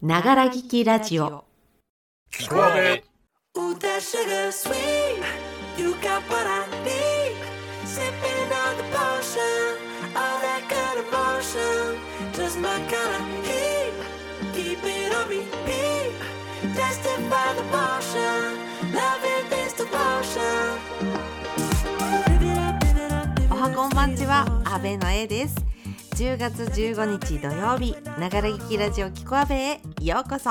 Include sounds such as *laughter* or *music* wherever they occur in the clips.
ながら聞きラジオ。おはこんばんちは、阿部の絵です。10月15日土曜日ながら聞きラジオキコアベへようこそ。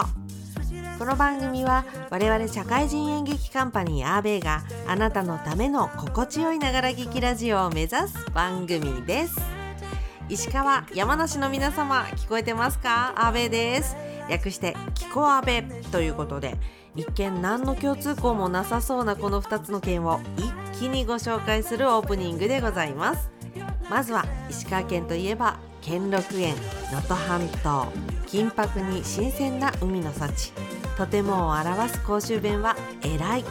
この番組は我々社会人演劇カンパニーアーベイがあなたのための心地よいながら聞きラジオを目指す番組です。石川山梨の皆様聞こえてますか？阿部です。略してキコアベということで一見何の共通項もなさそうなこの2つの県を一気にご紹介するオープニングでございます。まずは石川県といえば兼六園能登半島金箔に新鮮な海の幸とてもを表す甲州弁は偉い。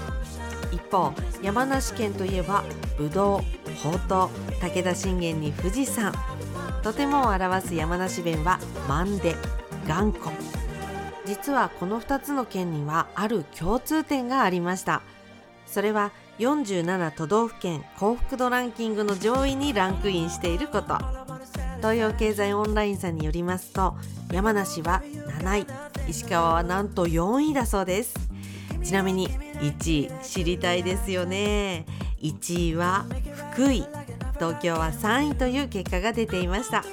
一方山梨県といえばぶどうほうとう武田信玄に富士山。とてもを表す山梨弁はマンデ頑固。実はこの2つの県にはある共通点がありました。それは47都道府県幸福度ランキングの上位にランクインしていること。東洋経済オンラインさんによりますと山梨は7位石川はなんと4位だそうです。ちなみに1位知りたいですよね。1位は福井東京は3位という結果が出ていました。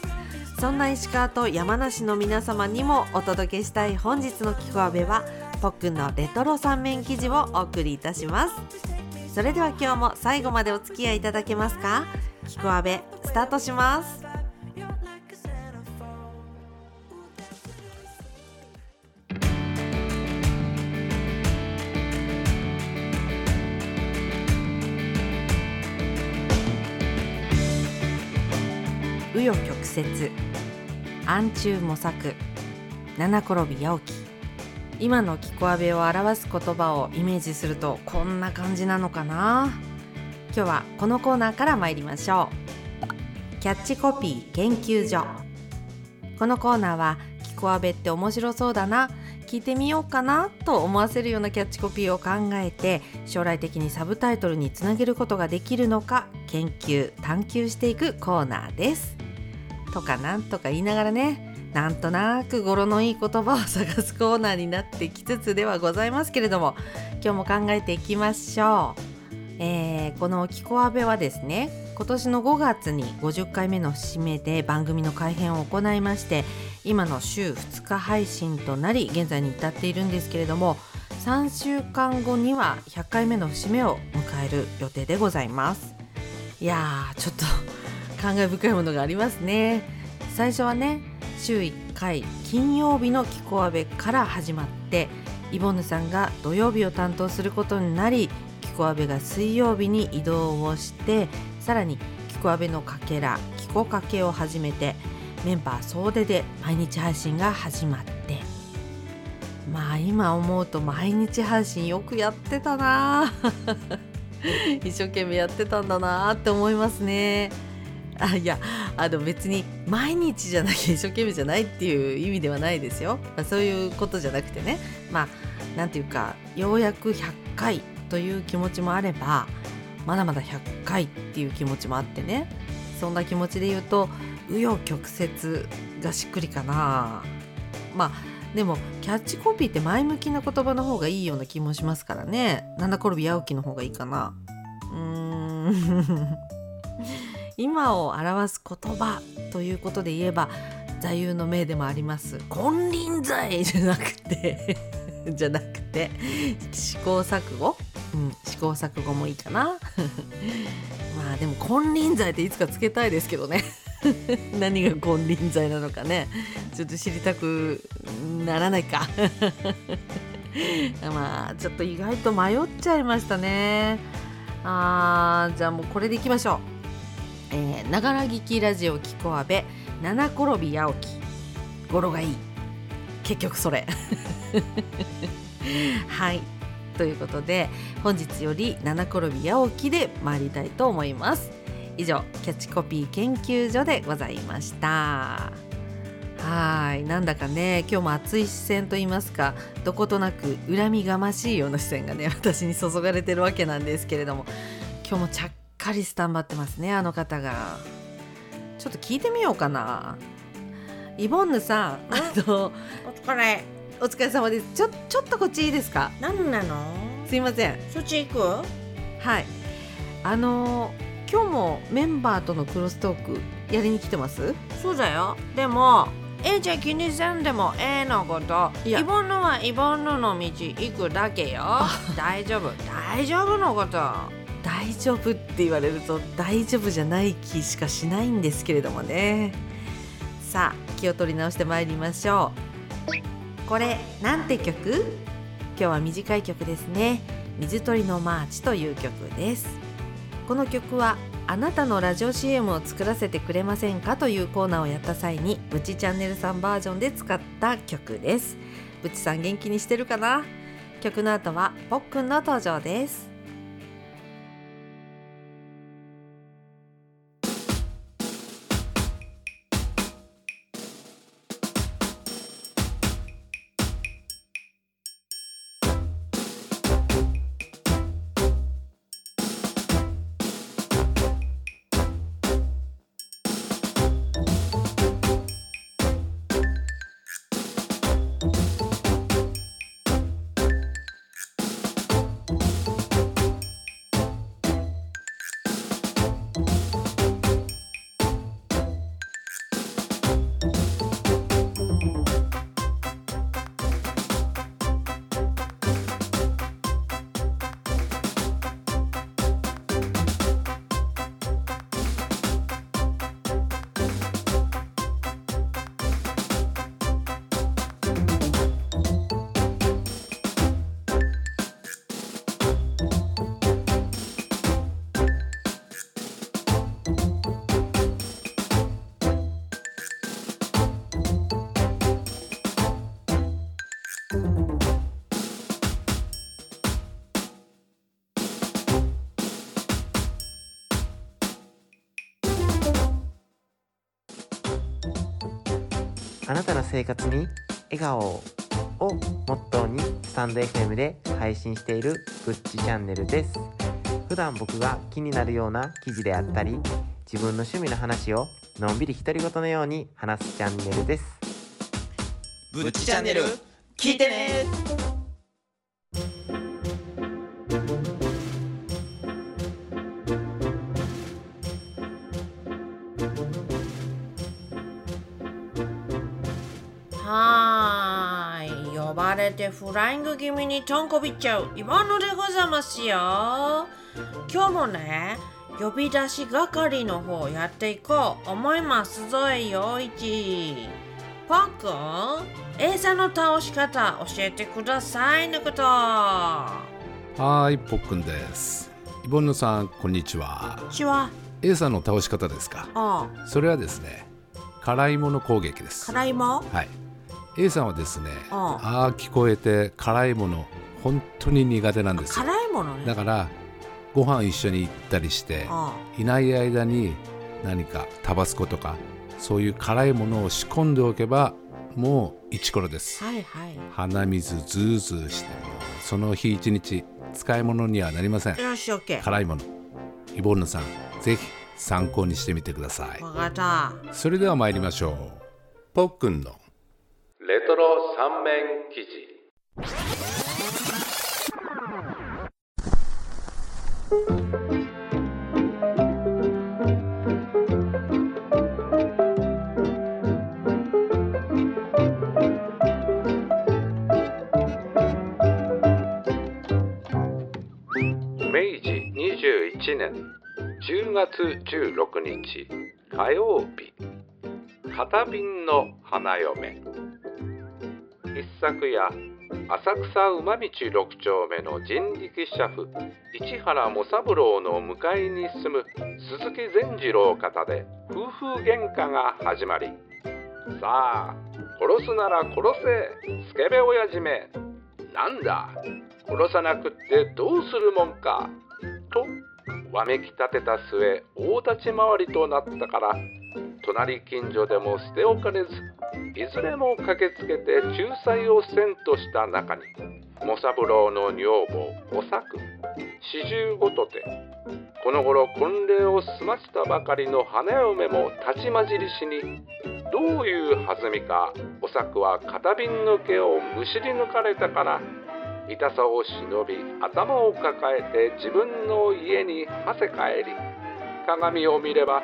そんな石川と山梨の皆様にもお届けしたい本日のキコアベはポックンのレトロ三面記事をお送りいたします。それでは今日も最後までお付き合いいただけますか？キコアベスタートします。紆余曲折暗中模索七転び八起き。今のキコアベを表す言葉をイメージするとこんな感じなのかな？今日はこのコーナーから参りましょう。キャッチコピー研究所。このコーナーはキコアベって面白そうだな聞いてみようかなと思わせるようなキャッチコピーを考えて将来的にサブタイトルにつなげることができるのか研究探求していくコーナーです。とかなんとか言いながらねなんとなく語呂のいい言葉を探すコーナーになってきつつではございますけれども今日も考えていきましょう、えーこの「キコアベ」はですね今年の5月に50回目の節目で番組の改編を行いまして今の週2日配信となり現在に至っているんですけれども3週間後には100回目の節目を迎える予定でございます。いやーちょっと *laughs* 感慨深いものがありますね。最初はね週1回金曜日の「キコアベ」から始まってイボヌさんが土曜日を担当することになりキコアベが水曜日に移動をしてさらにキコアベのかけらキコかけを始めてメンバー総出で毎日配信が始まって。まあ今思うと毎日配信よくやってたな *laughs* 一生懸命やってたんだなって思いますね。あいやあの別に毎日じゃなきゃ一生懸命じゃないっていう意味ではないですよ、まあそういうことじゃなくてね。まあなんていうかようやく100回という気持ちもあればまだまだ100回っていう気持ちもあってね。そんな気持ちで言うと紆余曲折がしっくりかな。まあでもキャッチコピーって前向きな言葉の方がいいような気もしますからね。七転び八起きの方がいいかな。うーん。今を表す言葉ということで言えば座右の銘でもあります。金輪際じゃなくて *laughs* じゃなくて試行錯誤、うん、試行錯誤もいいかな。*laughs* まあでも金輪際っていつかつけたいですけどね。*laughs* 何が金輪際なのかね。ちょっと知りたくならないか。まあちょっと意外と迷っちゃいましたね。あーじゃあもうこれでいきましょう。えーながら聞きラジオキコアベ七転び八起き。語呂がいい。結局それ。*laughs* はい。ということで本日より七転び八起きで参りたいと思います。以上キャッチコピー研究所でございました。ははい。なんだかね今日も熱い視線と言いますかどことなく恨みがましいような視線がね私に注がれてるわけなんですけれども今日もちゃっかりスタンバってますねあの方が。ちょっと聞いてみようかな。イボンヌさんあのお疲れ。お疲れ様です。ちょちょっとこっちいいですか？何なの？すいません。そっち行く？はい。あの今日もメンバーとのクロストークやりに来てます？そうだよ。でもえじゃあ気にせんでもええのことイボンヌはイボンヌの道行くだけよ。大丈夫。大丈夫のこと大丈夫って言われると大丈夫じゃない気しかしないんですけれどもね。さあ気を取り直してまいりましょう。これなんて曲？今日は短い曲ですね。水鳥のマーチという曲です。この曲はあなたのラジオ CM を作らせてくれませんかというコーナーをやった際にブチチャンネルさんバージョンで使った曲です。ブチさん元気にしてるかな？曲の後はポックンの登場です。あなたの生活に笑顔ををモットーにスタンド FM で配信しているぶっちチャンネルです。普段僕が気になるような記事であったり自分の趣味の話をのんびり独り言のように話すチャンネルです。ぶっちチャンネル聞いてね。れてフライング気味にとんこびっちゃうイボンヌでございますよ今日もね呼び出し係の方やっていこう思いますぞえよいちポックンエイサの倒し方教えてくださいのことはーい、ぽっくんです。イボンヌさん、こんにちは。ちは A さんの倒し方ですか？あそれはですね、辛いもの攻撃です。辛いも？はい。A さんはですね、ああ。あ、聞こえて辛いもの、本当に苦手なんですよ。辛いものね。だから、ご飯一緒に行ったりして、あいない間に何かタバスコとか、そういう辛いものを仕込んでおけば、もう一コロです。はいはい。鼻水ズーズーしてもその日一日使い物にはなりません。辛いもの。イボンヌさんぜひ参考にしてみてください。わかった。それでは参りましょう。ポックンのレトロ三面記事。明治21年10月16日火曜日。片瓶の花嫁。一昨夜浅草馬道六丁目の人力車夫市原茂三郎の向かいに住む鈴木善次郎方で夫婦喧嘩が始まり。さあ殺すなら殺せスケベ親父め。なんだ殺さなくってどうするもんか。とわめき立てた末大立ち回りとなったから隣近所でも捨て置かれずいずれも駆けつけて仲裁をせんとした中に茂三郎の女房お作四十五とてこの頃婚礼を済ましたばかりの花嫁も立ち混じりしにどういう弾みかお作は片瓶の毛をむしり抜かれたから痛さを忍び頭を抱えて自分の家にはせ帰り鏡を見れば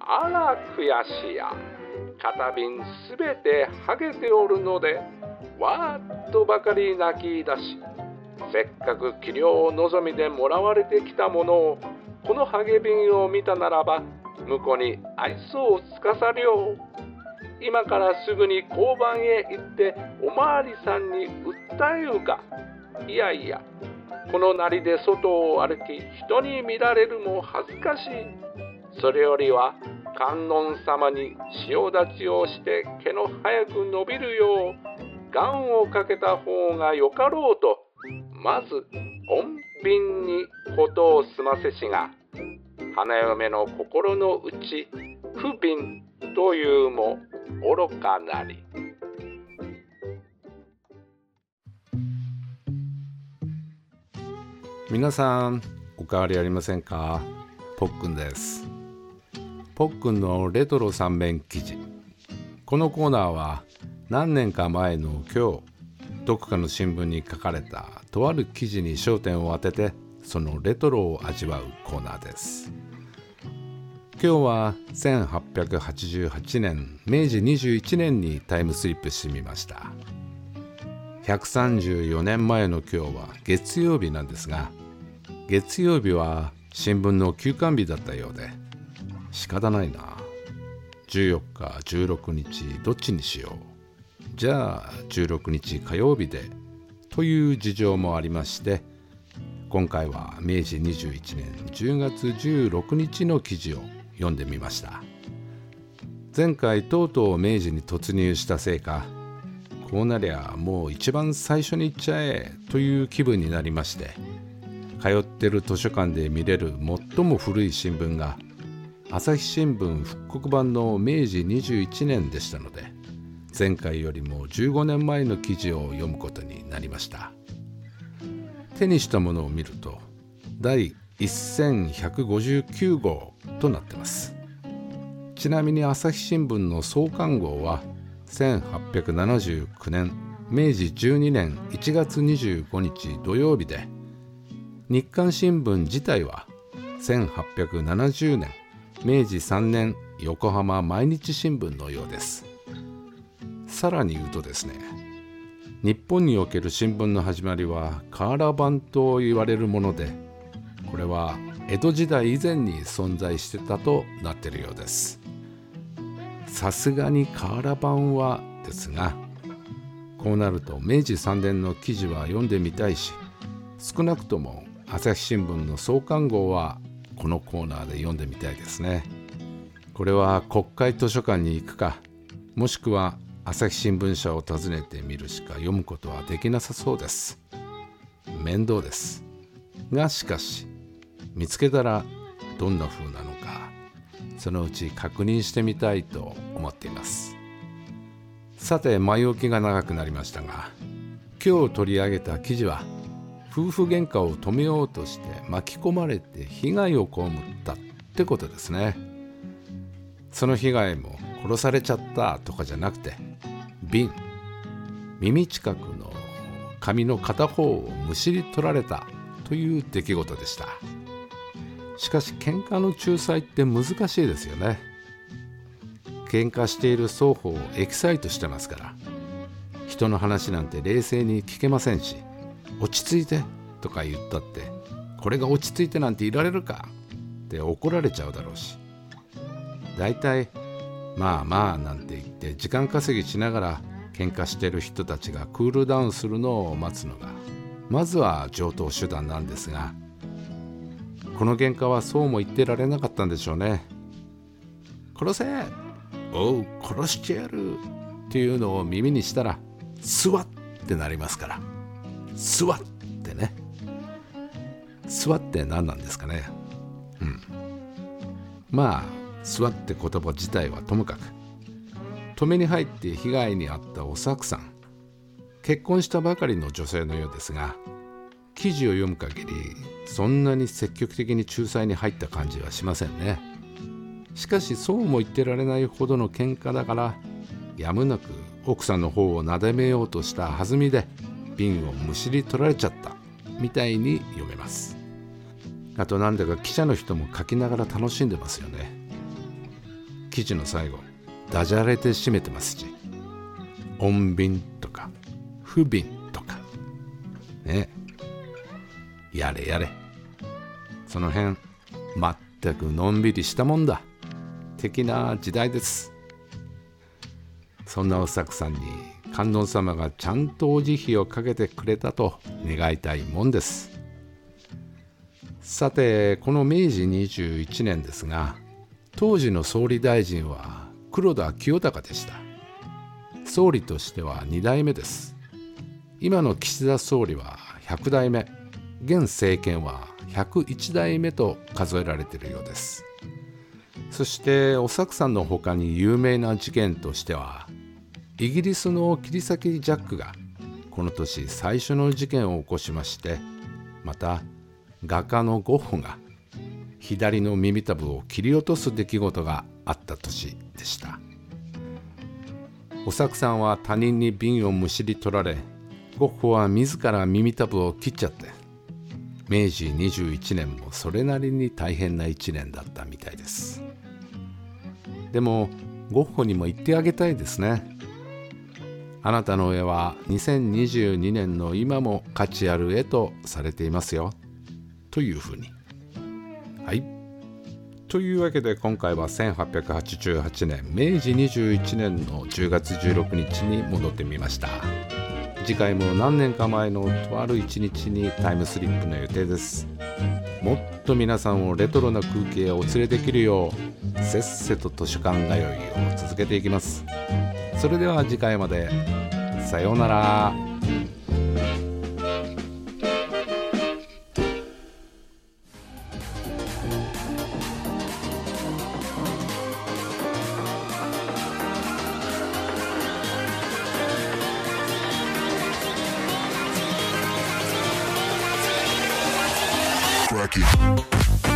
あら悔しや。片瓶すべて剥げておるのでわーっとばかり泣き出しせっかく器量を望みでもらわれてきたものをこのハゲ瓶を見たならば向こうに愛想をつかさりょう。今からすぐに交番へ行っておまわりさんに訴えるか。いやいやこのなりで外を歩き人に見られるも恥ずかしい。それよりは観音様に潮立ちをして毛の早く伸びるよう願をかけた方がよかろうとまず穏便に事を済ませしが花嫁の心の内不憫というも愚かなり。皆さんおかわりありませんか？ポックンです。ポックンのレトロ三面記事。このコーナーは何年か前の今日どこかの新聞に書かれたとある記事に焦点を当ててそのレトロを味わうコーナーです。今日は1888年明治21年にタイムスリップしてみました。134年前の今日は月曜日なんですが月曜日は新聞の休刊日だったようで仕方ないな。14日16日どっちにしよう。じゃあ16日火曜日でという事情もありまして今回は明治21年10月16日の記事を読んでみました。前回とうとう明治に突入したせいかこうなりゃもう一番最初に行っちゃえという気分になりまして通ってる図書館で見れる最も古い新聞が朝日新聞復刻版の明治21年でしたので前回よりも15年前の記事を読むことになりました。手にしたものを見ると第1159号となってます。ちなみに朝日新聞の創刊号は1879年明治12年1月25日土曜日で日刊新聞自体は1870年明治3年横浜毎日新聞のようです。さらに言うとですね日本における新聞の始まりは瓦版と言われるものでこれは江戸時代以前に存在してたとなっているようです。さすがに瓦版はですがこうなると明治3年の記事は読んでみたいし少なくとも朝日新聞の創刊号はこのコーナーで読んでみたいですね。これは国会図書館に行くかもしくは朝日新聞社を訪ねてみるしか読むことはできなさそうです。面倒です。がしかし見つけたらどんな風なのかそのうち確認してみたいと思っています。さて前置きが長くなりましたが今日取り上げた記事は夫婦喧嘩を止めようとして巻き込まれて被害を被ったってことですね。その被害も殺されちゃったとかじゃなくて瓶耳近くの髪の片方をむしり取られたという出来事でした。しかし喧嘩の仲裁って難しいですよね。喧嘩している双方をエキサイトしてますから人の話なんて冷静に聞けませんし落ち着いてとか言ったってこれが落ち着いてなんていられるかって怒られちゃうだろうし。だいたいまあまあなんて言って時間稼ぎしながら喧嘩してる人たちがクールダウンするのを待つのがまずは上等手段なんですがこの喧嘩はそうも言ってられなかったんでしょうね。殺せおう殺してやるっていうのを耳にしたらスワッってなりますから。スワッってね。スワって何なんですかね。うん。まあスワって言葉自体はともかく。止めに入って被害に遭ったおさくさん。結婚したばかりの女性のようですが記事を読む限りそんなに積極的に仲裁に入った感じはしませんね。しかしそうも言ってられないほどの喧嘩だからやむなく奥さんの方をなでめようとした弾みで瓶をむしり取られちゃったみたいに読めます。あとなんだか記者の人も書きながら楽しんでますよね。記事の最後ダジャレで締めてますし。穏便とか不憫とか。ね。やれやれ。その辺全くのんびりしたもんだ。的な時代です。そんなおさくさんに観音様がちゃんとお慈悲をかけてくれたと願いたいもんです。さてこの明治21年ですが当時の総理大臣は黒田清隆でした。総理としては2代目です。今の岸田総理は100代目。現政権は101代目と数えられているようです。そしておさくさんの他に有名な事件としてはイギリスの切り裂きジャックがこの年最初の事件を起こしましてまた画家のゴッホが左の耳たぶを切り落とす出来事があった年でした。おさくさんは他人に瓶をむしり取られゴッホは自ら耳たぶを切っちゃって明治21年もそれなりに大変な1年だったみたいです。でもゴッホにも言ってあげたいですね。あなたの絵は2022年の今も価値ある絵とされていますよ。というふうに。はい。というわけで今回は1888年明治21年の10月16日に戻ってみました。次回も何年か前のとある一日にタイムスリップの予定です。もっと皆さんをレトロな空気へお連れできるようせっせと図書館通いを続けていきます。それでは次回まで。さようなら。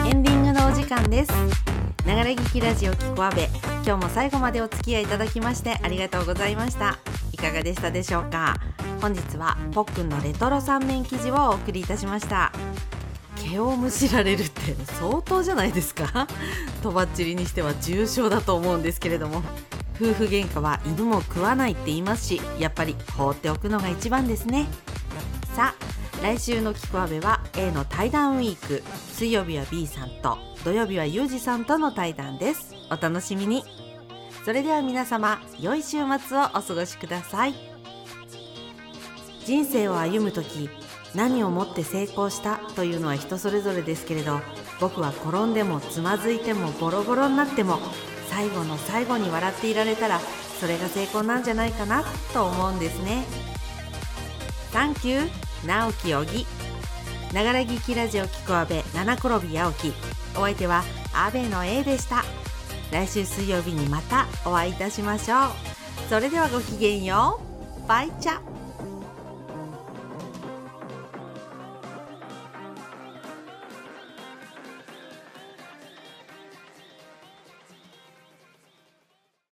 エンディングのお時間です。ながら聞きラジオキコアベ今日も最後までお付き合いいただきましてありがとうございました。いかがでしたでしょうか？本日はポックンのレトロ三面記事をお送りいたしました。毛をむしられるって相当じゃないですか？*laughs* とばっちりにしては重症だと思うんですけれども。夫婦喧嘩は犬も食わないって言いますしやっぱり放っておくのが一番ですね。さあ来週の「キコアベ」は A の対談ウィーク。水曜日は B さんと土曜日はユージさんとの対談です。お楽しみに。それでは皆様良い週末をお過ごしください。人生を歩む時何をもって成功したというのは人それぞれですけれど僕は転んでもつまずいてもボロボロになっても最後の最後に笑っていられたらそれが成功なんじゃないかなと思うんですね。Thank you. 直樹おぎながら聞きラジオキコアベ七転び八起き。お相手は阿部の A でした。来週水曜日にまたお会いいたしましょう。それではごきげんよう。バイチャ。